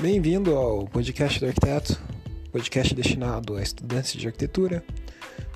Bem-vindo ao podcast do arquiteto, podcast destinado a estudantes de arquitetura,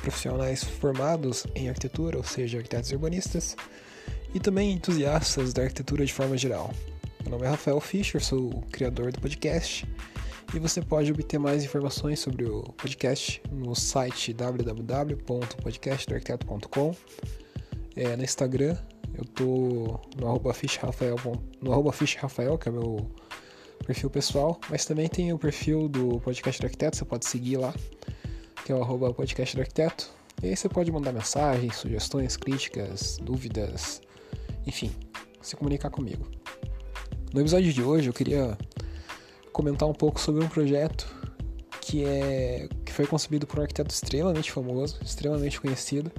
profissionais formados em arquitetura, ou seja, arquitetos urbanistas, e também entusiastas da arquitetura de forma geral. Meu nome é Rafael Fischer, sou o criador do podcast, e você pode obter mais informações sobre o podcast no site www.podcastdoarquiteto.com, é, no Instagram eu tô no arroba no arroba que é meu perfil pessoal, mas também tem o perfil do Podcast do Arquiteto, você pode seguir lá, que é o arroba Podcast do Arquiteto. E aí você pode mandar mensagens, sugestões, críticas, dúvidas, enfim, se comunicar comigo. No episódio de hoje eu queria comentar um pouco sobre um projeto que, é, que foi concebido por um arquiteto extremamente famoso, extremamente conhecido,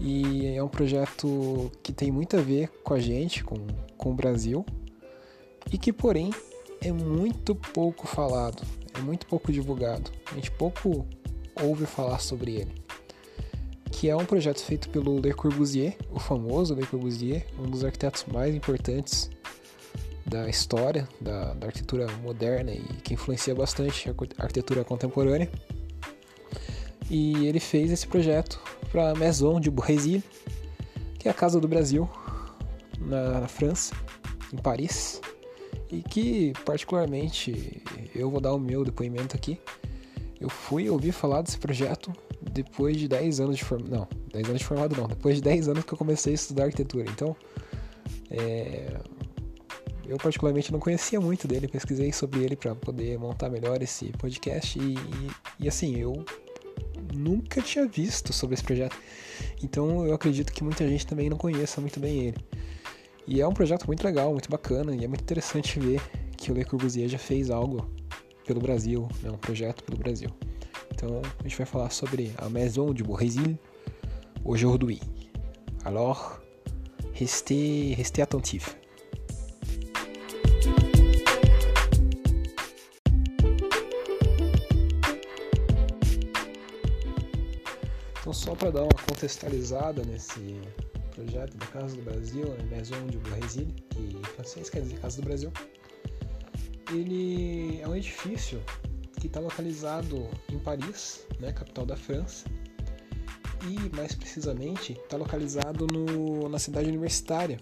e é um projeto que tem muito a ver com a gente, com, com o Brasil, e que, porém, é muito pouco falado, é muito pouco divulgado. A gente pouco ouve falar sobre ele. Que é um projeto feito pelo Le Corbusier, o famoso Le Corbusier, um dos arquitetos mais importantes da história da, da arquitetura moderna e que influencia bastante a arquitetura contemporânea. E ele fez esse projeto para a Maison de Bourrésil, que é a casa do Brasil, na França, em Paris e que particularmente eu vou dar o meu depoimento aqui. Eu fui ouvir falar desse projeto depois de 10 anos de formado. Não, 10 anos de formado não, depois de 10 anos que eu comecei a estudar arquitetura. Então, é... eu particularmente não conhecia muito dele, pesquisei sobre ele para poder montar melhor esse podcast e, e, e assim, eu nunca tinha visto sobre esse projeto. Então eu acredito que muita gente também não conheça muito bem ele. E é um projeto muito legal, muito bacana, e é muito interessante ver que o Le Corbusier já fez algo pelo Brasil, né, um projeto pelo Brasil. Então a gente vai falar sobre a Maison de Bourrésil aujourd'hui. Alors, restez, restez attentifs. Então, só para dar uma contextualizada nesse projeto da Casa do Brasil, Maison de Brésil, que em francês quer dizer Casa do Brasil. Ele é um edifício que está localizado em Paris, né, capital da França, e mais precisamente está localizado no, na cidade universitária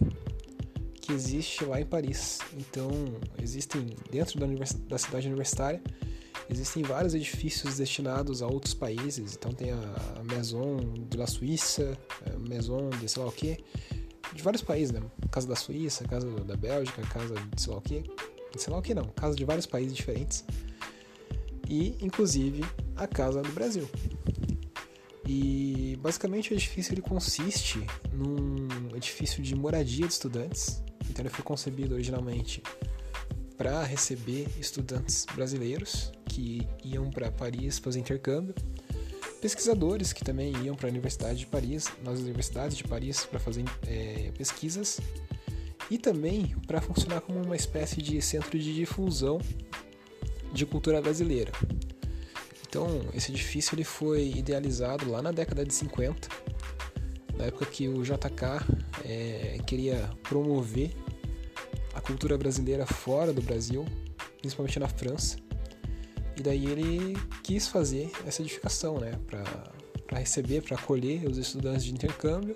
que existe lá em Paris. Então existem dentro da, da cidade universitária existem vários edifícios destinados a outros países. Então tem a Maison de la Suíça, Maison de sei lá o que, de vários países, né? Casa da Suíça, casa da Bélgica, casa de sei lá o que, sei lá o que não, casa de vários países diferentes. E inclusive a casa do Brasil. E basicamente o edifício ele consiste num edifício de moradia de estudantes. Então ele foi concebido originalmente para receber estudantes brasileiros que iam para Paris fazer intercâmbio, pesquisadores que também iam para a Universidade de Paris, nas universidades de Paris para fazer é, pesquisas e também para funcionar como uma espécie de centro de difusão de cultura brasileira. Então, esse edifício ele foi idealizado lá na década de 50, na época que o JK é, queria promover a cultura brasileira fora do Brasil, principalmente na França. E daí ele quis fazer essa edificação, né, para receber, para acolher os estudantes de intercâmbio,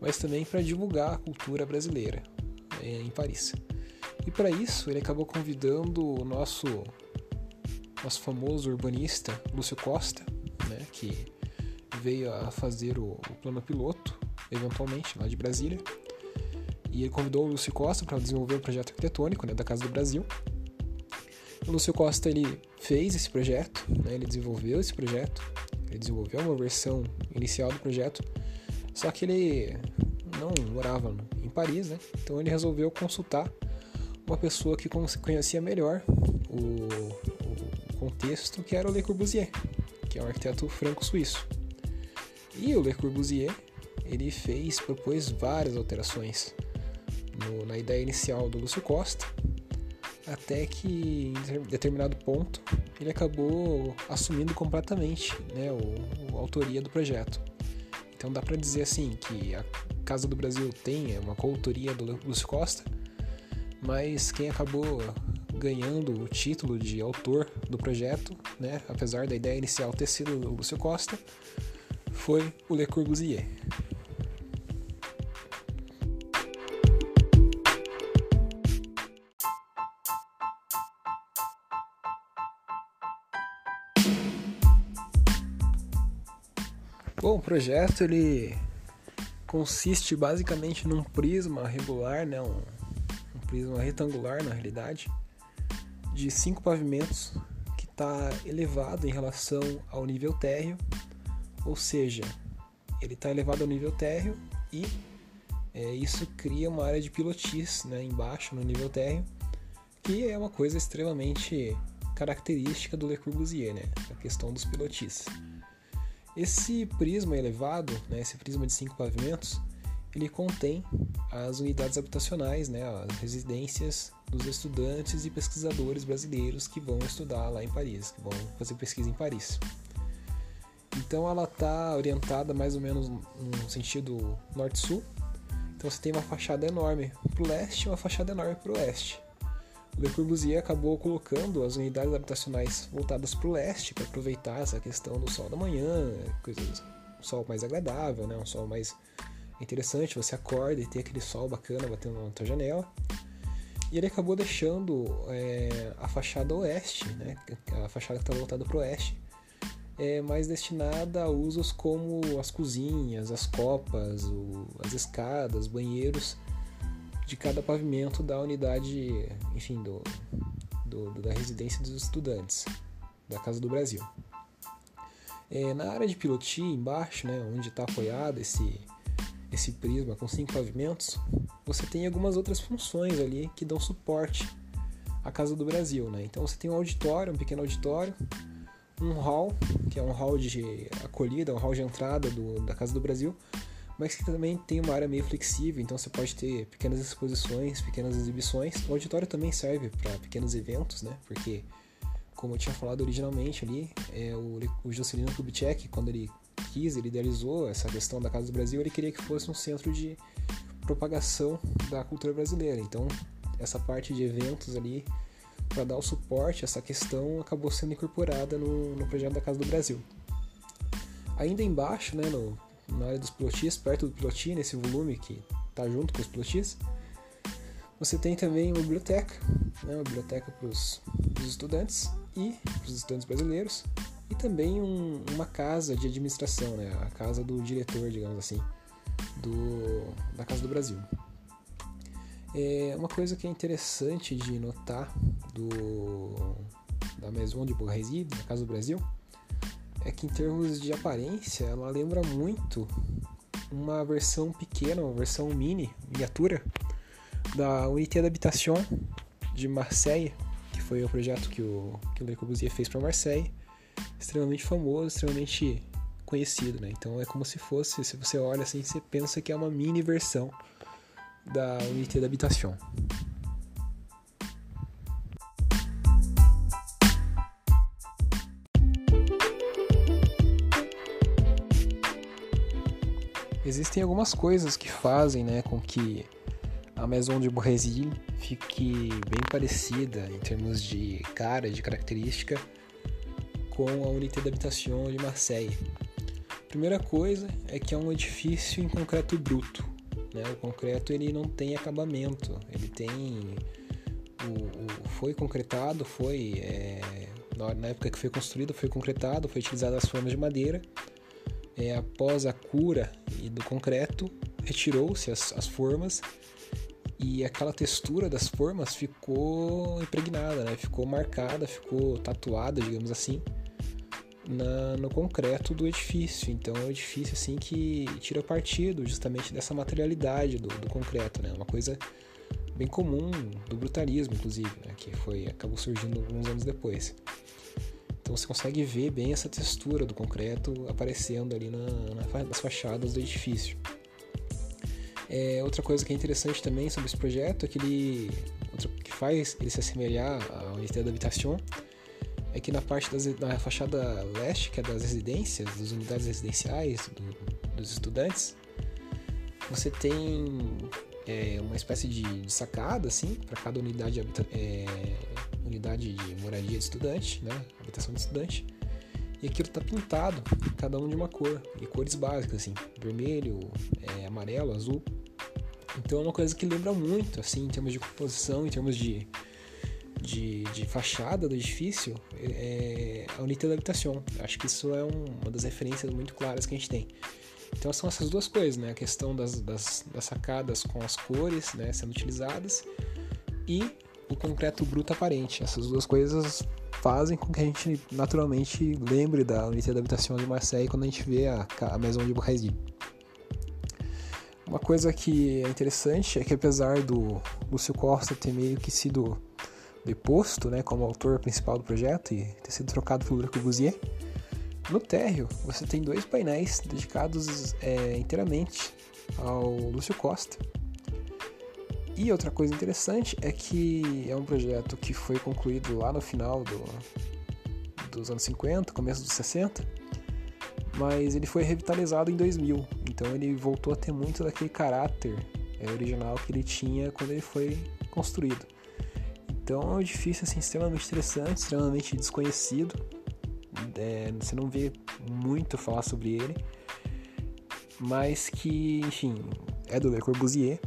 mas também para divulgar a cultura brasileira é, em Paris. E para isso ele acabou convidando o nosso nosso famoso urbanista Lúcio Costa, né, que veio a fazer o, o plano piloto, eventualmente lá de Brasília. E ele convidou o Lúcio Costa para desenvolver o projeto arquitetônico né, da Casa do Brasil. O Lúcio Costa ele fez esse projeto, né, ele desenvolveu esse projeto, ele desenvolveu uma versão inicial do projeto, só que ele não morava em Paris, né, então ele resolveu consultar uma pessoa que conhecia melhor o, o contexto, que era o Le Corbusier, que é um arquiteto franco-suíço. E o Le Corbusier ele fez, propôs várias alterações no, na ideia inicial do Lúcio Costa, até que em determinado ponto ele acabou assumindo completamente né, a autoria do projeto. Então dá para dizer assim que a Casa do Brasil tem uma coautoria do Lúcio Costa, mas quem acabou ganhando o título de autor do projeto, né, apesar da ideia inicial ter sido do Lúcio Costa, foi o Le Corbusier. O projeto ele consiste basicamente num prisma regular, né, um, um prisma retangular na realidade, de cinco pavimentos que está elevado em relação ao nível térreo, ou seja, ele está elevado ao nível térreo e é, isso cria uma área de pilotis né, embaixo no nível térreo, que é uma coisa extremamente característica do Le Corbusier, né, a questão dos pilotis. Esse prisma elevado, né, esse prisma de cinco pavimentos, ele contém as unidades habitacionais, né, as residências dos estudantes e pesquisadores brasileiros que vão estudar lá em Paris, que vão fazer pesquisa em Paris. Então ela está orientada mais ou menos no sentido norte-sul. Então você tem uma fachada enorme para o leste e uma fachada enorme para o oeste. Le Corbusier acabou colocando as unidades habitacionais voltadas para o leste para aproveitar essa questão do sol da manhã, coisas, um sol mais agradável, né? um sol mais interessante. Você acorda e tem aquele sol bacana batendo na tua janela. E ele acabou deixando é, a fachada oeste, né? a fachada que está voltada para o oeste, é mais destinada a usos como as cozinhas, as copas, o, as escadas, banheiros de cada pavimento da unidade, enfim, do, do, da residência dos estudantes da Casa do Brasil. É, na área de piloti, embaixo, né, onde está apoiado esse, esse prisma com cinco pavimentos, você tem algumas outras funções ali que dão suporte à Casa do Brasil. Né? Então você tem um auditório, um pequeno auditório, um hall, que é um hall de acolhida, um hall de entrada do, da Casa do Brasil, mas que também tem uma área meio flexível, então você pode ter pequenas exposições, pequenas exibições. O auditório também serve para pequenos eventos, né? Porque, como eu tinha falado originalmente ali, é, o, o Juscelino Kubitschek, quando ele quis, ele idealizou essa questão da Casa do Brasil, ele queria que fosse um centro de propagação da cultura brasileira. Então, essa parte de eventos ali, para dar o suporte a essa questão, acabou sendo incorporada no, no projeto da Casa do Brasil. Ainda embaixo, né, no, na área dos pilotis, perto do piloti, nesse volume que está junto com os pilotis, você tem também uma biblioteca, né, uma biblioteca para os estudantes e para os estudantes brasileiros, e também um, uma casa de administração, né, a casa do diretor, digamos assim, do, da Casa do Brasil. É uma coisa que é interessante de notar do, da Maison de Bourgeoisie, da Casa do Brasil, é que em termos de aparência ela lembra muito uma versão pequena, uma versão mini, miniatura, da Unité d'Habitation de Marseille, que foi o projeto que o, que Le Corbusier fez para Marseille, extremamente famoso, extremamente conhecido, né? Então é como se fosse, se você olha assim, você pensa que é uma mini versão da Unité d'Habitation. Existem algumas coisas que fazem né, com que a Maison de Bourgeoisie fique bem parecida em termos de cara, de característica, com a Unité d'Habitation de Marseille. Primeira coisa é que é um edifício em concreto bruto. Né? O concreto ele não tem acabamento, ele tem o, o foi concretado, foi é, na época que foi construído, foi concretado, foi utilizado as formas de madeira é, após a cura e do concreto, retirou-se as, as formas e aquela textura das formas ficou impregnada, né? ficou marcada, ficou tatuada, digamos assim, na, no concreto do edifício. Então é um edifício assim que tira partido justamente dessa materialidade do, do concreto, né? uma coisa bem comum do brutalismo, inclusive, né? que foi acabou surgindo alguns anos depois. Então você consegue ver bem essa textura do concreto aparecendo ali na, na, nas fachadas do edifício. É, outra coisa que é interessante também sobre esse projeto é que ele que faz ele se assemelhar à unidade da é que na parte das, na fachada leste, que é das residências, das unidades residenciais do, dos estudantes, você tem é, uma espécie de, de sacada, assim, para cada unidade, é, unidade de moradia de estudante, né? Habitação de estudante. E aquilo tá pintado, cada um de uma cor, e cores básicas, assim, vermelho, é, amarelo, azul. Então é uma coisa que lembra muito, assim, em termos de composição, em termos de, de, de fachada do edifício, é, a Unité da Habitação. Acho que isso é um, uma das referências muito claras que a gente tem. Então são essas duas coisas, né? A questão das, das, das sacadas com as cores né, sendo utilizadas e o concreto bruto aparente. Essas duas coisas fazem com que a gente naturalmente lembre da Unité da Habitação de Marseille quando a gente vê a, a Maison de Bourgeoisie. Uma coisa que é interessante é que apesar do Lúcio Costa ter meio que sido deposto né, como autor principal do projeto e ter sido trocado pelo Le Corbusier, no térreo, você tem dois painéis dedicados é, inteiramente ao Lúcio Costa. E outra coisa interessante é que é um projeto que foi concluído lá no final do, dos anos 50, começo dos 60, mas ele foi revitalizado em 2000, então ele voltou a ter muito daquele caráter é, original que ele tinha quando ele foi construído. Então é um edifício assim, extremamente interessante, extremamente desconhecido, é, você não vê muito falar sobre ele, mas que, enfim, é do Le Corbusier,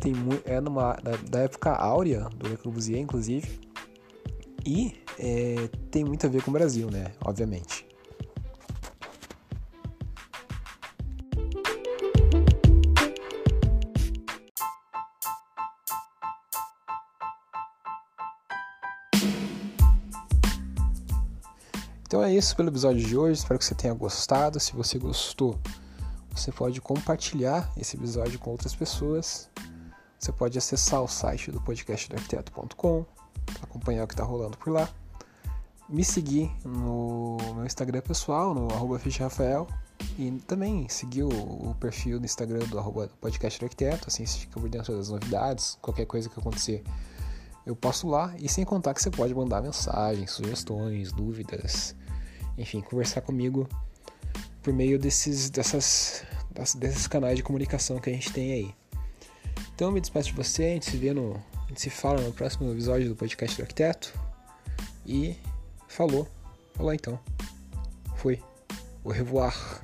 tem é numa, da, da época áurea do Le Corbusier, inclusive, e é, tem muito a ver com o Brasil, né? Obviamente. Então é isso pelo episódio de hoje. Espero que você tenha gostado. Se você gostou, você pode compartilhar esse episódio com outras pessoas. Você pode acessar o site do podcastdoarquiteto.com, acompanhar o que está rolando por lá. Me seguir no meu Instagram pessoal, no arroba Rafael. E também seguir o, perfil no Instagram do arroba podcast do arquiteto, assim você fica por dentro das novidades, qualquer coisa que acontecer eu posto lá. E sem contar que você pode mandar mensagens, sugestões, dúvidas, enfim, conversar comigo por meio desses, dessas, desses canais de comunicação que a gente tem aí. Então eu me despeço de você, a gente se vê no. A gente se fala no próximo episódio do podcast do arquiteto. E falou. Falou então. Fui. Au revoir.